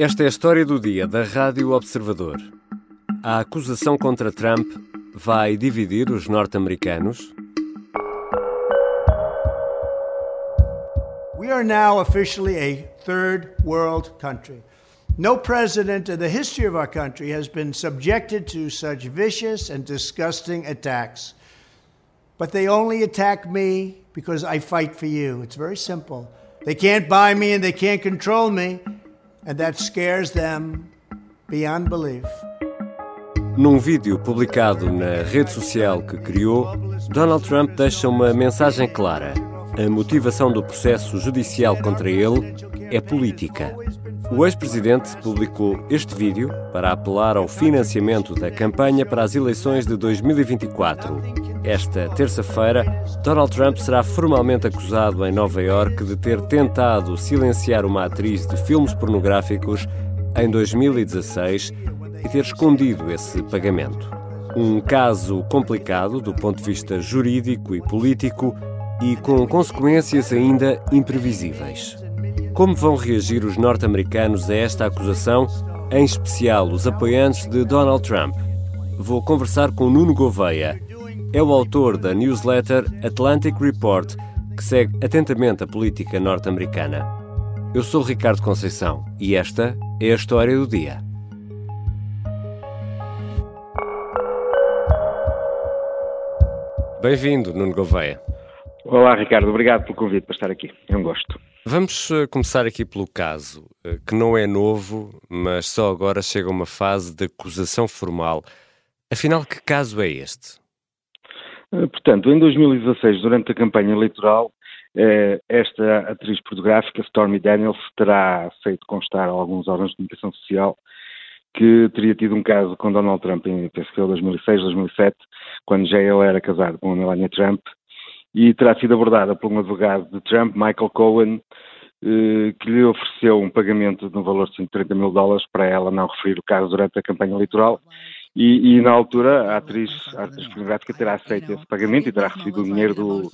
Esta é a história do dia da Rádio Observador. A acusação contra Trump vai dividir os norte-americanos? We are now officially a third world country. No president in the history of our country has been subjected to such vicious and disgusting attacks. But they only attack me because I fight for you. It's very simple. They can't buy me and they can't control me, and that scares them beyond belief. Num vídeo publicado na rede social que criou, Donald Trump deixa uma mensagem clara. A motivação do processo judicial contra ele é política. O ex-presidente publicou este vídeo para apelar ao financiamento da campanha para as eleições de 2024. Esta terça-feira, Donald Trump será formalmente acusado em Nova York de ter tentado silenciar uma atriz de filmes pornográficos em 2016 e ter escondido esse pagamento. Um caso complicado do ponto de vista jurídico e político e com consequências ainda imprevisíveis. Como vão reagir os norte-americanos a esta acusação, em especial os apoiantes de Donald Trump? Vou conversar com Nuno Gouveia. É o autor da newsletter Atlantic Report, que segue atentamente a política norte-americana. Eu sou Ricardo Conceição e esta é a história do dia. Bem-vindo, Nuno Gouveia. Olá, Ricardo. Obrigado pelo convite para estar aqui. É um gosto. Vamos uh, começar aqui pelo caso, uh, que não é novo, mas só agora chega a uma fase de acusação formal. Afinal, que caso é este? Uh, portanto, em 2016, durante a campanha eleitoral, esta atriz pornográfica, Stormy Daniels, terá feito constar a alguns órgãos de comunicação social que teria tido um caso com Donald Trump em, penso que 2006, 2007, quando já ele era casado com Melania Trump, e terá sido abordada por um advogado de Trump, Michael Cohen, eh, que lhe ofereceu um pagamento de um valor de 130 mil dólares para ela não referir o caso durante a campanha eleitoral. E, e na altura, a atriz, a atriz pornográfica terá aceito esse pagamento e terá recebido o dinheiro do,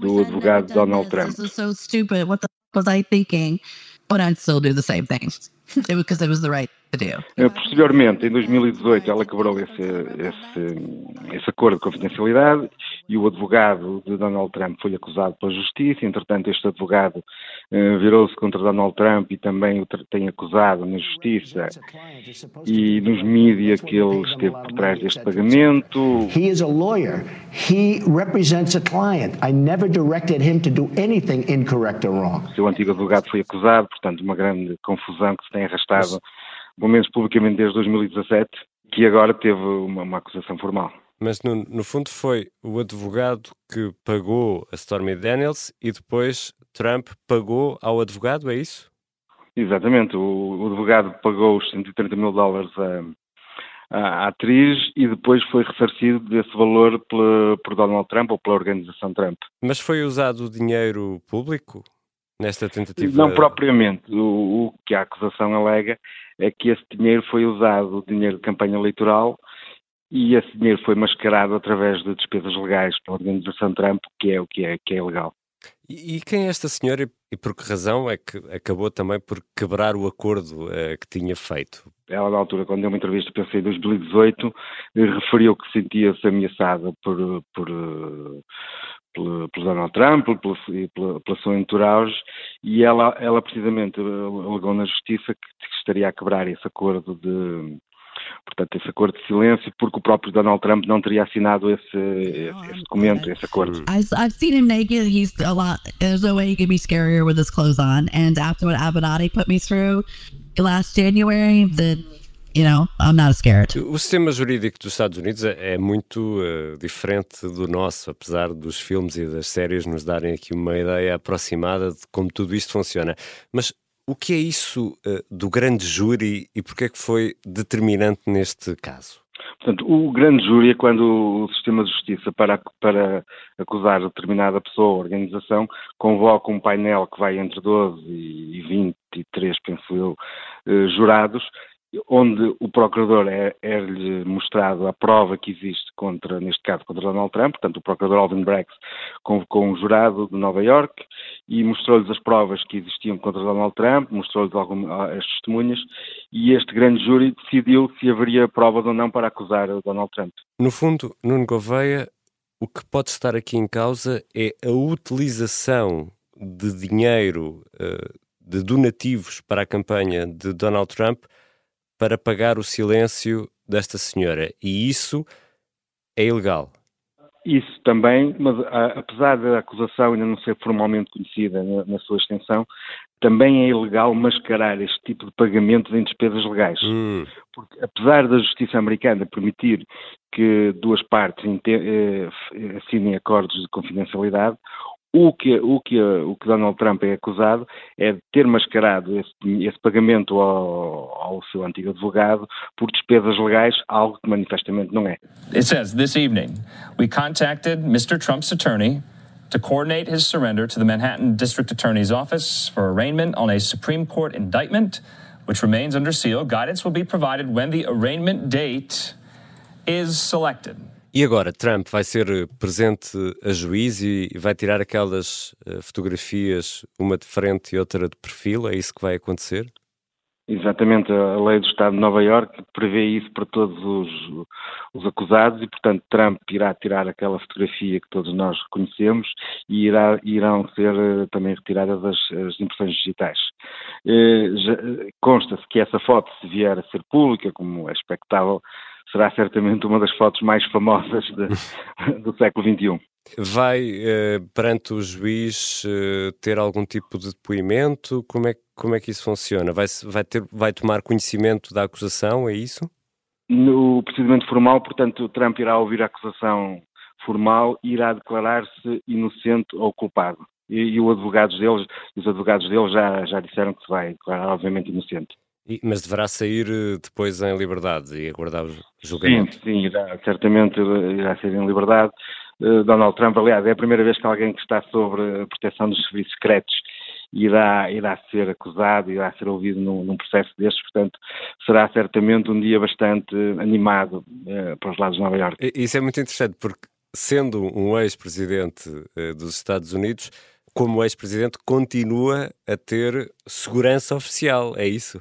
do advogado Donald Trump. Do the same thing. Because it was the right eh, Posteriormente, em 2018, ela quebrou esse, esse, esse, acordo de confidencialidade e o advogado de Donald Trump foi acusado pela justiça. Entretanto, este advogado uh, virou-se contra Donald Trump e também o tem acusado na justiça e nos mídias que ele esteve por trás deste pagamento. He is a lawyer. He represents a client. I never directed him to do anything incorrect or wrong. Seu antigo advogado foi acusado, portanto, uma grande confusão que se tem arrastado, pelo menos publicamente desde 2017, que agora teve uma, uma acusação formal. Mas no, no, fundo foi o advogado que pagou a Stormy Daniels e depois Trump pagou ao advogado, é isso? Exatamente, o, o advogado pagou os 130 mil dólares à, à, atriz e depois foi ressarcido desse valor pela, por Donald Trump ou pela organização Trump. Mas foi usado o dinheiro público? Nesta tentativa? Não propriamente. O, o, que a acusação alega é que esse dinheiro foi usado, dinheiro de campanha eleitoral, e esse dinheiro foi mascarado através de despesas legais pela organização Trump, que é o que é, que é legal. E, e quem é esta senhora e por que razão é que acabou também por quebrar o acordo uh, que tinha feito? Ela, na altura, quando deu uma entrevista, pensei em 2018, referiu que sentia-se ameaçada por, por, pelo, pelo Donald Trump, pela, pela, pela sua entourage, e ela, ela precisamente alegou na justiça que, que estaria a quebrar esse acordo de portanto, esse acordo de silêncio, porque o próprio Donald Trump não teria assinado esse, esse documento, esse acordo. I've seen him naked. He's a lot. There's no way he could be scarier with his clothes on. And after what Avenatti put me through last January, the You know, I'm not scared. O sistema jurídico dos Estados Unidos é, é muito uh, diferente do nosso, apesar dos filmes e das séries nos darem aqui uma ideia aproximada de como tudo isto funciona. Mas o que é isso uh, do grande júri e porquê é que foi determinante neste caso? Portanto, o grande júri é quando o sistema de justiça, para, para acusar determinada pessoa ou organização, convoca um painel que vai entre 12 e 23, penso eu, eh, jurados, onde o procurador é, é-lhe mostrado a prova que existe contra, neste caso, contra Donald Trump, portanto o procurador Alvin Braggs convocou um jurado de Nova York e mostrou-lhes as provas que existiam contra Donald Trump, mostrou-lhes as testemunhas e este grande júri decidiu se haveria provas ou não para acusar Donald Trump. No fundo, Nuno Gouveia, o que pode estar aqui em causa é a utilização de dinheiro uh, de donativos para a campanha de Donald Trump para pagar o silêncio desta senhora. E isso é ilegal. Isso também, mas apesar da acusação ainda não ser formalmente conhecida na, na, sua extensão, também é ilegal mascarar este tipo de pagamentos em despesas legais. Hum. Porque apesar da justiça americana permitir que duas partes eh, assinem acordos de confidencialidade, o que, o, que, o que Donald Trump é acusado é de ter mascarado esse, esse pagamento ao, ao, seu antigo advogado por despesas legais, algo que manifestamente não é. It says, this evening, we contacted Mr. Trump's attorney to coordinate his surrender to the Manhattan District Attorney's Office for arraignment on a Supreme Court indictment, which remains under seal. Guidance will be provided when the arraignment date is selected. E agora, Trump vai ser eh, presente a juiz e vai tirar aquelas uh, fotografias, uma de frente e outra de perfil? É isso que vai acontecer? Exatamente, a lei do Estado de Nova Iorque prevê isso para todos os, os, acusados e, portanto, Trump irá tirar aquela fotografia que todos nós reconhecemos e irá, irão ser uh, também retiradas as, as impressões digitais. Uh, Consta-se que essa foto, se vier a ser pública, como é expectável, será certamente uma das fotos mais famosas de, do século XXI. Vai, eh, perante o juiz, eh, ter algum tipo de depoimento? Como é, como é que isso funciona? Vai, vai, ter, vai tomar conhecimento da acusação, é isso? No procedimento formal, portanto, Trump irá ouvir a acusação formal e irá declarar-se inocente ou culpado. E, e, os advogados deles, os advogados deles já, já disseram que se vai declarar, obviamente, inocente. Mas deverá sair eh, depois em liberdade e aguardar o julgamento? Sim, sim, irá, certamente irá sair em liberdade. Uh, Donald Trump, aliás, é a primeira vez que alguém que está sobre a proteção dos serviços secretos irá, irá ser acusado, irá ser ouvido num, num, processo destes, portanto, será certamente um dia bastante animado uh, para os lados de Nova Iorque. Isso é muito interessante, porque sendo um ex-presidente dos Estados Unidos, como ex-presidente, continua a ter segurança oficial, é isso?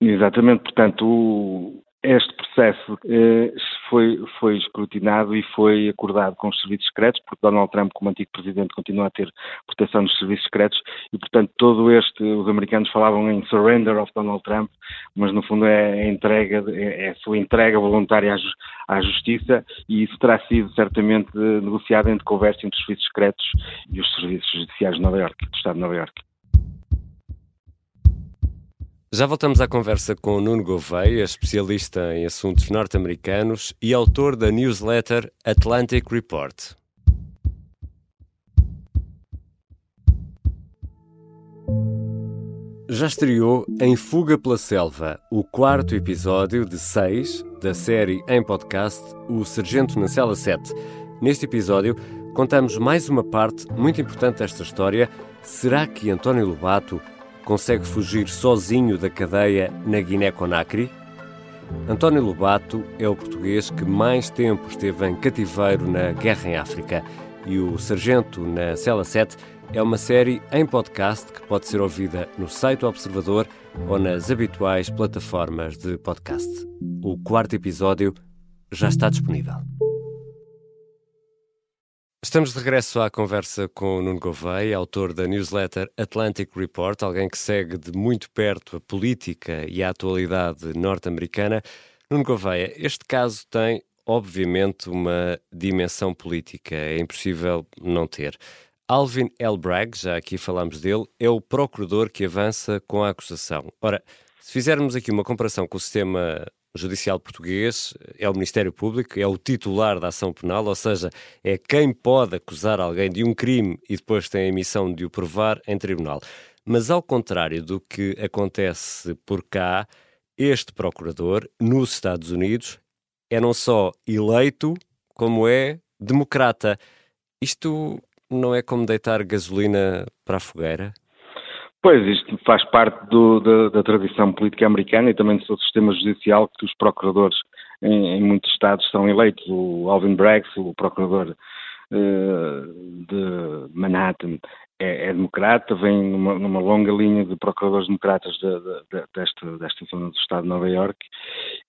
Exatamente, portanto, o, este processo eh, foi, foi escrutinado e foi acordado com os serviços secretos, porque Donald Trump, como antigo presidente, continua a ter proteção dos serviços secretos e, portanto, todo este, os americanos falavam em surrender of Donald Trump, mas no fundo é a entrega, é, é a sua entrega voluntária à, à justiça e isso terá sido certamente negociado entre conversa entre os serviços secretos e os serviços judiciais de Nova Iorque, do Estado de Nova Iorque. Já voltamos à conversa com Nuno Gouveia, especialista em assuntos norte-americanos e autor da newsletter Atlantic Report. Já estreou Em Fuga pela Selva, o quarto episódio de seis da série em podcast O Sargento na Cela 7. Neste episódio, contamos mais uma parte muito importante desta história. Será que António Lobato consegue fugir sozinho da cadeia na Guiné-Conakry? António Lobato é o português que mais tempo esteve em cativeiro na guerra em África e o Sargento na Cela 7 é uma série em podcast que pode ser ouvida no site do Observador ou nas habituais plataformas de podcast. O quarto episódio já está disponível. Estamos de regresso à conversa com Nuno Gouveia, autor da newsletter Atlantic Report, alguém que segue de muito perto a política e a atualidade norte-americana. Nuno Gouveia, este caso tem, obviamente, uma dimensão política, é impossível não ter. Alvin L. Bragg, já aqui falamos dele, é o procurador que avança com a acusação. Ora, se fizermos aqui uma comparação com o sistema Judicial português é o Ministério Público, é o titular da ação penal, ou seja, é quem pode acusar alguém de um crime e depois tem a missão de o provar em tribunal. Mas ao contrário do que acontece por cá, este procurador, nos Estados Unidos, é não só eleito, como é democrata. Isto não é como deitar gasolina para a fogueira? Pois, isto faz parte do, da, da, tradição política americana e também do seu sistema judicial, que os procuradores em, em muitos estados são eleitos. O Alvin Braggs, o procurador uh, de Manhattan, é, é, democrata, vem numa, numa, longa linha de procuradores democratas de, de, de, desta, desta zona do Estado de Nova Iorque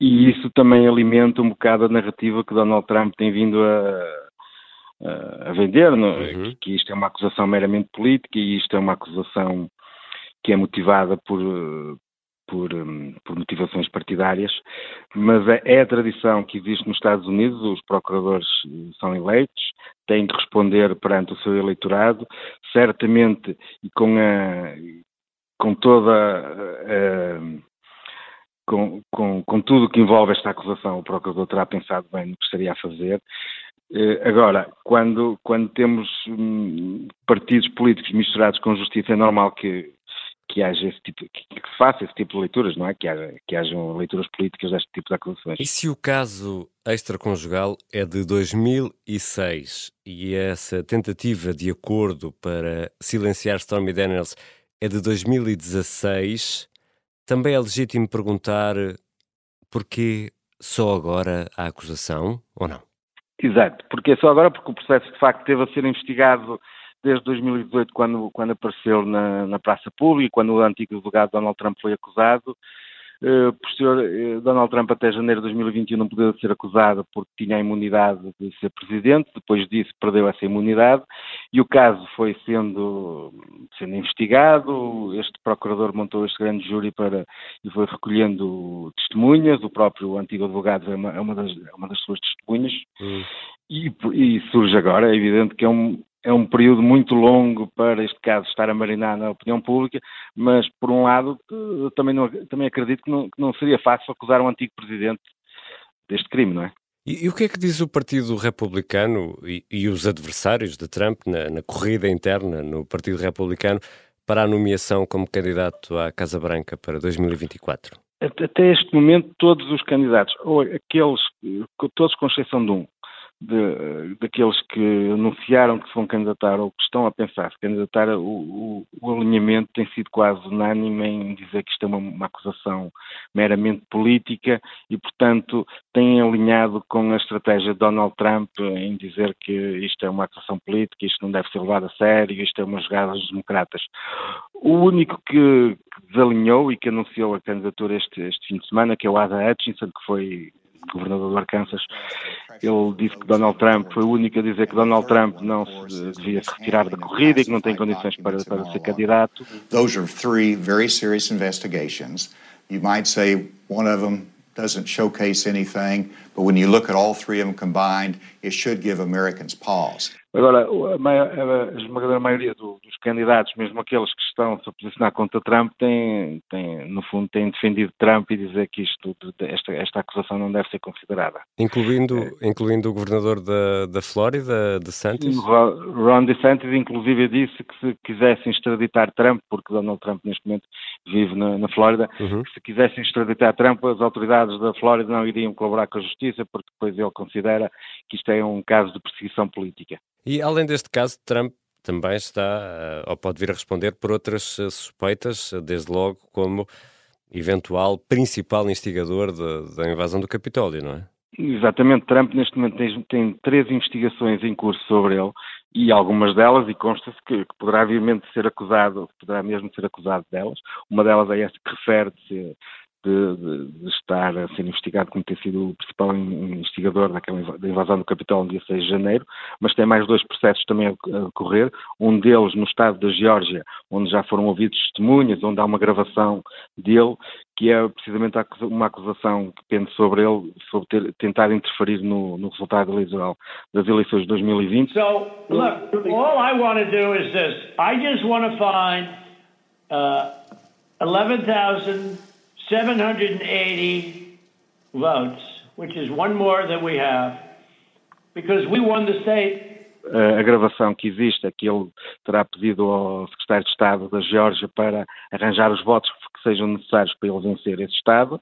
e isso também alimenta um bocado a narrativa que Donald Trump tem vindo a, a vender, uhum. que, que isto é uma acusação meramente política e isto é uma acusação que é motivada por, por, hum, por, motivações partidárias, mas é, é, a tradição que existe nos Estados Unidos, os procuradores eh, são eleitos, têm de responder perante o seu eleitorado, certamente e com, a, com toda a, com, com, com tudo que envolve esta acusação, o procurador terá pensado bem no que estaria a fazer, eh, Agora, quando, quando temos hum, partidos políticos misturados com justiça, é normal que, que haja esse tipo, que, que faça esse tipo de leituras, não é? Que, haja, que hajam leituras políticas deste tipo de acusações. E se o caso extraconjugal é de 2006 e essa tentativa de acordo para silenciar Stormy Daniels é de 2016, também é legítimo perguntar porquê só agora a acusação ou não? Exato, porque é só agora porque o processo de facto teve a ser investigado desde 2018, quando, quando apareceu na, na praça pública, quando o antigo advogado Donald Trump foi acusado. Uh, por senhor, uh, Donald Trump até janeiro de 2021 não podia ser acusado porque tinha a imunidade de ser presidente, depois disso perdeu essa imunidade e o caso foi sendo, sendo investigado, este procurador montou este grande júri para, e foi recolhendo testemunhas, o próprio antigo advogado é uma, é uma, das, é uma das suas testemunhas hum. e, e surge agora, é evidente que é um, é um período muito longo para este caso estar a marinar na opinião pública, mas por um lado também, não, também acredito que não, que não seria fácil acusar um antigo presidente deste crime, não é? E, e, o que é que diz o Partido Republicano e, e os adversários de Trump na, na, corrida interna no Partido Republicano para a nomeação como candidato à Casa Branca para 2024? Até este momento, todos os candidatos, ou aqueles, todos com exceção de um, de, daqueles que anunciaram que se vão candidatar ou que estão a pensar se candidatar, o, o, o, alinhamento tem sido quase unânime em dizer que isto é uma, uma, acusação meramente política e, portanto, têm alinhado com a estratégia de Donald Trump em dizer que isto é uma acusação política, isto não deve ser levado a sério, isto é uma jogada dos democratas. O único que, que desalinhou e que anunciou a candidatura este, este fim de semana, que é o Ada Hutchinson, que foi governador do Arkansas, ele disse que Donald Trump foi o único a dizer que Donald Trump não se devia se retirar da corrida e que não tem condições para, para ser candidato. Those are three very serious investigations. You might say one of them doesn't showcase anything, but when you look at all three of them combined, it should give Americans pause. Agora, a, a esmagadora maioria do, dos candidatos, mesmo aqueles que estão -se a posicionar contra Trump, têm, têm, no fundo, têm defendido Trump e dizer que isto, esta, esta acusação não deve ser considerada. Incluindo, é. incluindo o governador da, da Flórida, DeSantis? Ron DeSantis, inclusive, disse que se quisessem extraditar Trump, porque Donald Trump neste momento vive na, na Flórida, uhum. que se quisessem extraditar Trump, as autoridades da Flórida não iriam colaborar com a justiça, porque depois ele considera que isto é um caso de perseguição política. E além deste caso, Trump também está, eh, ou pode vir a responder por outras eh, suspeitas, desde logo como eventual principal instigador da invasão do Capitólio, não é? Exatamente, Trump neste momento tem, tem, três investigações em curso sobre ele e algumas delas, e consta-se que, que, poderá obviamente ser acusado, poderá mesmo ser acusado delas. Uma delas é essa que refere-se de, de, de, estar a ser investigado como ter sido o principal investigador daquela da invasão do Capitólio no dia 6 de janeiro, mas tem mais dois processos também a decorrer, um deles no estado da Geórgia, onde já foram ouvidos testemunhas, onde há uma gravação dele, que é precisamente uma acusação que pende sobre ele, sobre ter, tentar interferir no, no resultado eleitoral das eleições de 2020. So, look, all I want to do is this. I just find uh, 11,000 780 votes, which is one more than we have, because we won the state. A gravação que existe é que ele terá pedido ao secretário de Estado da Geórgia para arranjar os votos que sejam necessários para ele vencer esse Estado.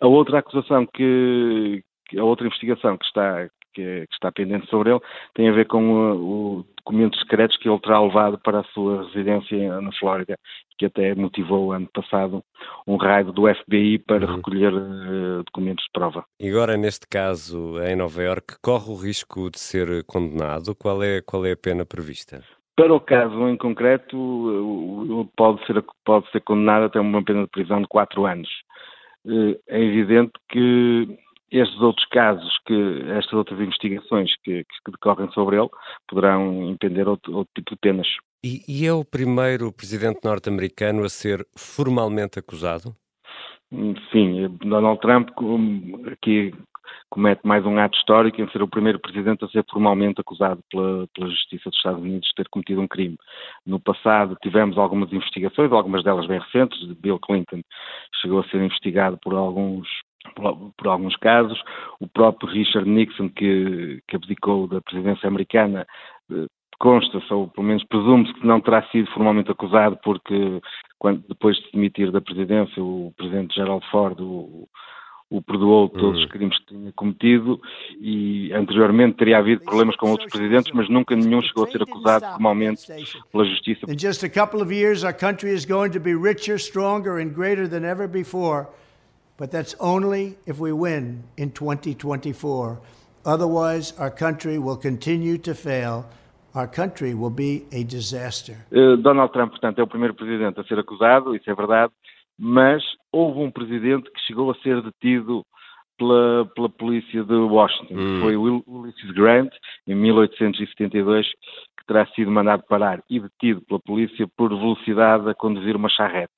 A outra acusação que, a outra investigação que está, que, é, que, está pendente sobre ele, tem a ver com o, o documentos secretos que ele terá levado para a sua residência na Flórida, que até motivou ano passado um raid do FBI para uhum. recolher uh, documentos de prova. E agora, neste caso, em Nova York, corre o risco de ser condenado? Qual é, qual é a pena prevista? Para o caso em concreto, pode ser, pode ser condenado até uma pena de prisão de quatro anos. Eh, é evidente que estes outros casos, que estas outras investigações que, que decorrem sobre ele, poderão impender outro, outro tipo de penas. E, e é o primeiro presidente norte-americano a ser formalmente acusado? Sim, Donald Trump aqui comete mais um ato histórico em ser o primeiro presidente a ser formalmente acusado pela, pela, Justiça dos Estados Unidos de ter cometido um crime. No passado tivemos algumas investigações, algumas delas bem recentes, Bill Clinton chegou a ser investigado por alguns por, por, alguns casos. O próprio Richard Nixon, que, que abdicou da presidência americana, eh, consta-se, ou pelo menos presume-se que não terá sido formalmente acusado, porque quando, depois de se demitir da presidência, o presidente Gerald Ford o, o perdoou todos os hum. crimes que tinha cometido e anteriormente teria havido problemas com outros presidentes, mas nunca nenhum chegou a ser acusado formalmente pela justiça. In just a couple of years our country is going to be richer, stronger and greater than ever before. But that's only if we win in 2024. Otherwise, our country will continue to fail. Our country will be a disaster. Uh, Donald Trump, portanto, é o primeiro presidente a ser acusado, isso é verdade, mas houve um presidente que chegou a ser detido pela, pela polícia de Washington. Hum. Foi Ulysses Grant, em 1872, que terá sido mandado parar e detido pela polícia por velocidade a conduzir uma charrete.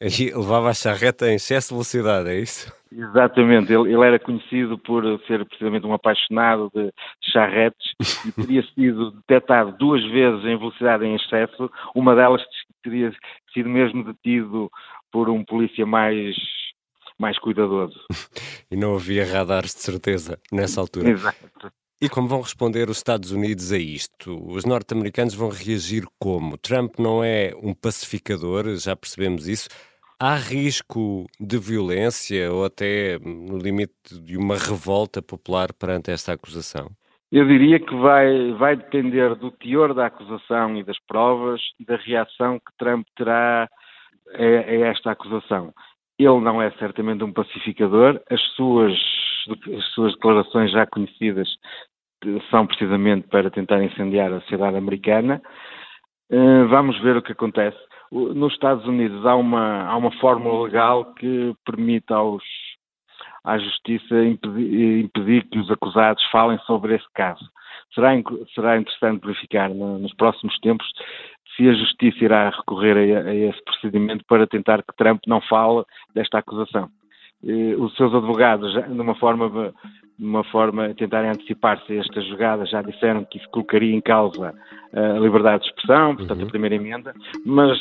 E levava a charreta em excesso de velocidade, é isso? Exatamente, ele, ele, era conhecido por ser precisamente um apaixonado de charretes e teria sido detectado duas vezes em velocidade em excesso, uma delas teria sido mesmo detido por um polícia mais, mais cuidadoso. e não havia radares de certeza nessa altura. Exato. E como vão responder os Estados Unidos a isto? Os norte-americanos vão reagir como? Trump não é um pacificador, já percebemos isso. Há risco de violência ou até no limite de uma revolta popular perante esta acusação? Eu diria que vai, vai depender do teor da acusação e das provas e da reação que Trump terá a, a esta acusação. Ele não é certamente um pacificador, as suas as suas declarações já conhecidas são precisamente para tentar incendiar a sociedade americana. Eh, vamos ver o que acontece. Nos Estados Unidos há uma, há uma fórmula legal que permite aos, à Justiça impedir, impedir, que os acusados falem sobre esse caso. Será, será interessante verificar no, nos próximos tempos se a Justiça irá recorrer a, a, esse procedimento para tentar que Trump não fale desta acusação. Eh, os seus advogados, de uma forma de uma forma a tentarem antecipar-se a esta jogada, já disseram que isso colocaria em causa a liberdade de expressão, portanto uhum. a primeira emenda, mas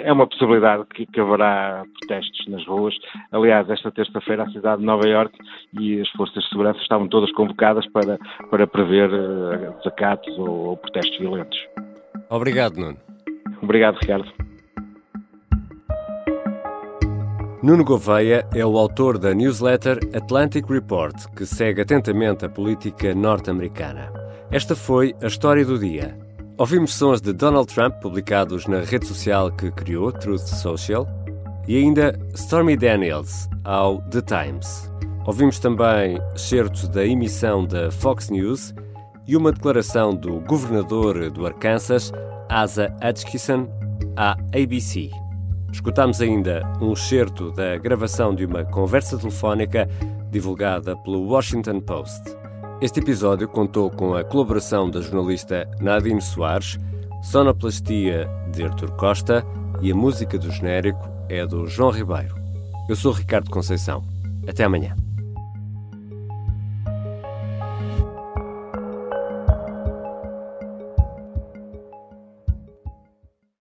é uma possibilidade que, que, haverá protestos nas ruas. Aliás, esta terça-feira a cidade de Nova Iorque e as forças de segurança estavam todas convocadas para, para prever uh, desacatos ou, ou protestos violentos. Obrigado, Nuno. Obrigado, Ricardo. Nuno Gouveia é o autor da newsletter Atlantic Report, que segue atentamente a política norte-americana. Esta foi a história do dia. Ouvimos sons de Donald Trump publicados na rede social que criou, Truth Social, e ainda Stormy Daniels ao The Times. Ouvimos também certos da emissão da Fox News e uma declaração do governador do Arkansas, Asa Hutchinson, à ABC. Escutamos ainda um excerto da gravação de uma conversa telefónica divulgada pelo Washington Post. Este episódio contou com a colaboração da jornalista Nadine Soares, sonoplastia de Artur Costa e a música do genérico é do João Ribeiro. Eu sou Ricardo Conceição. Até amanhã.